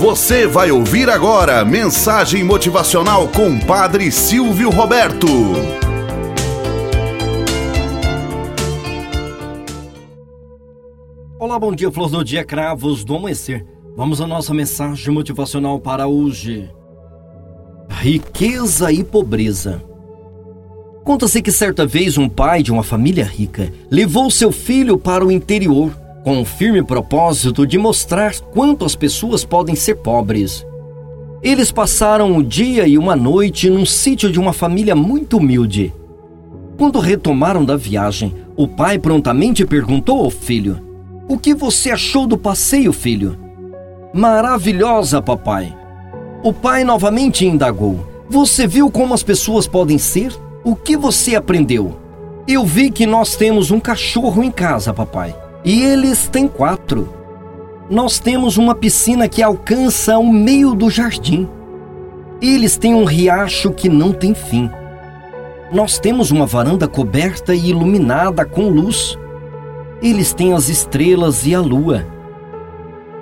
Você vai ouvir agora mensagem motivacional com Padre Silvio Roberto. Olá, bom dia, flores do dia, cravos do amanhecer. Vamos à nossa mensagem motivacional para hoje. Riqueza e pobreza. Conta-se que certa vez um pai de uma família rica levou seu filho para o interior com o firme propósito de mostrar quanto as pessoas podem ser pobres. Eles passaram um dia e uma noite num sítio de uma família muito humilde. Quando retomaram da viagem, o pai prontamente perguntou ao filho: O que você achou do passeio, filho? Maravilhosa, papai. O pai novamente indagou: Você viu como as pessoas podem ser? O que você aprendeu? Eu vi que nós temos um cachorro em casa, papai. E eles têm quatro. Nós temos uma piscina que alcança o meio do jardim. Eles têm um riacho que não tem fim. Nós temos uma varanda coberta e iluminada com luz. Eles têm as estrelas e a lua.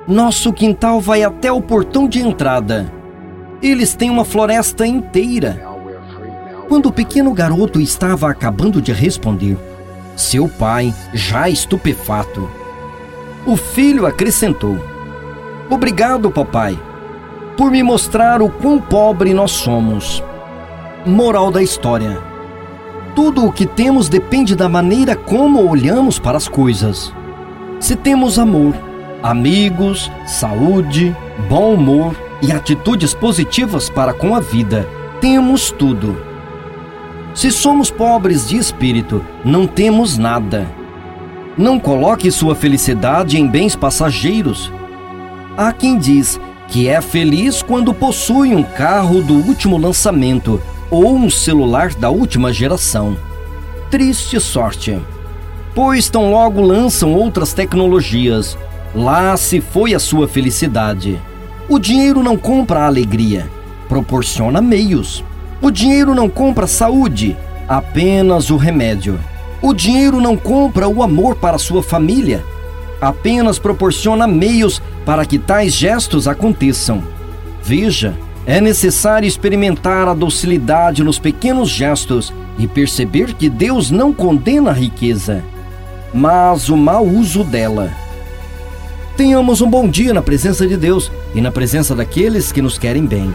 Nosso quintal vai até o portão de entrada. Eles têm uma floresta inteira. Quando o pequeno garoto estava acabando de responder, seu pai, já estupefato. O filho acrescentou: Obrigado, papai, por me mostrar o quão pobre nós somos. Moral da história: Tudo o que temos depende da maneira como olhamos para as coisas. Se temos amor, amigos, saúde, bom humor e atitudes positivas para com a vida, temos tudo. Se somos pobres de espírito, não temos nada. Não coloque sua felicidade em bens passageiros. Há quem diz que é feliz quando possui um carro do último lançamento ou um celular da última geração. Triste sorte. Pois tão logo lançam outras tecnologias, lá se foi a sua felicidade. O dinheiro não compra a alegria, proporciona meios. O dinheiro não compra saúde, apenas o remédio. O dinheiro não compra o amor para sua família, apenas proporciona meios para que tais gestos aconteçam. Veja, é necessário experimentar a docilidade nos pequenos gestos e perceber que Deus não condena a riqueza, mas o mau uso dela. Tenhamos um bom dia na presença de Deus e na presença daqueles que nos querem bem.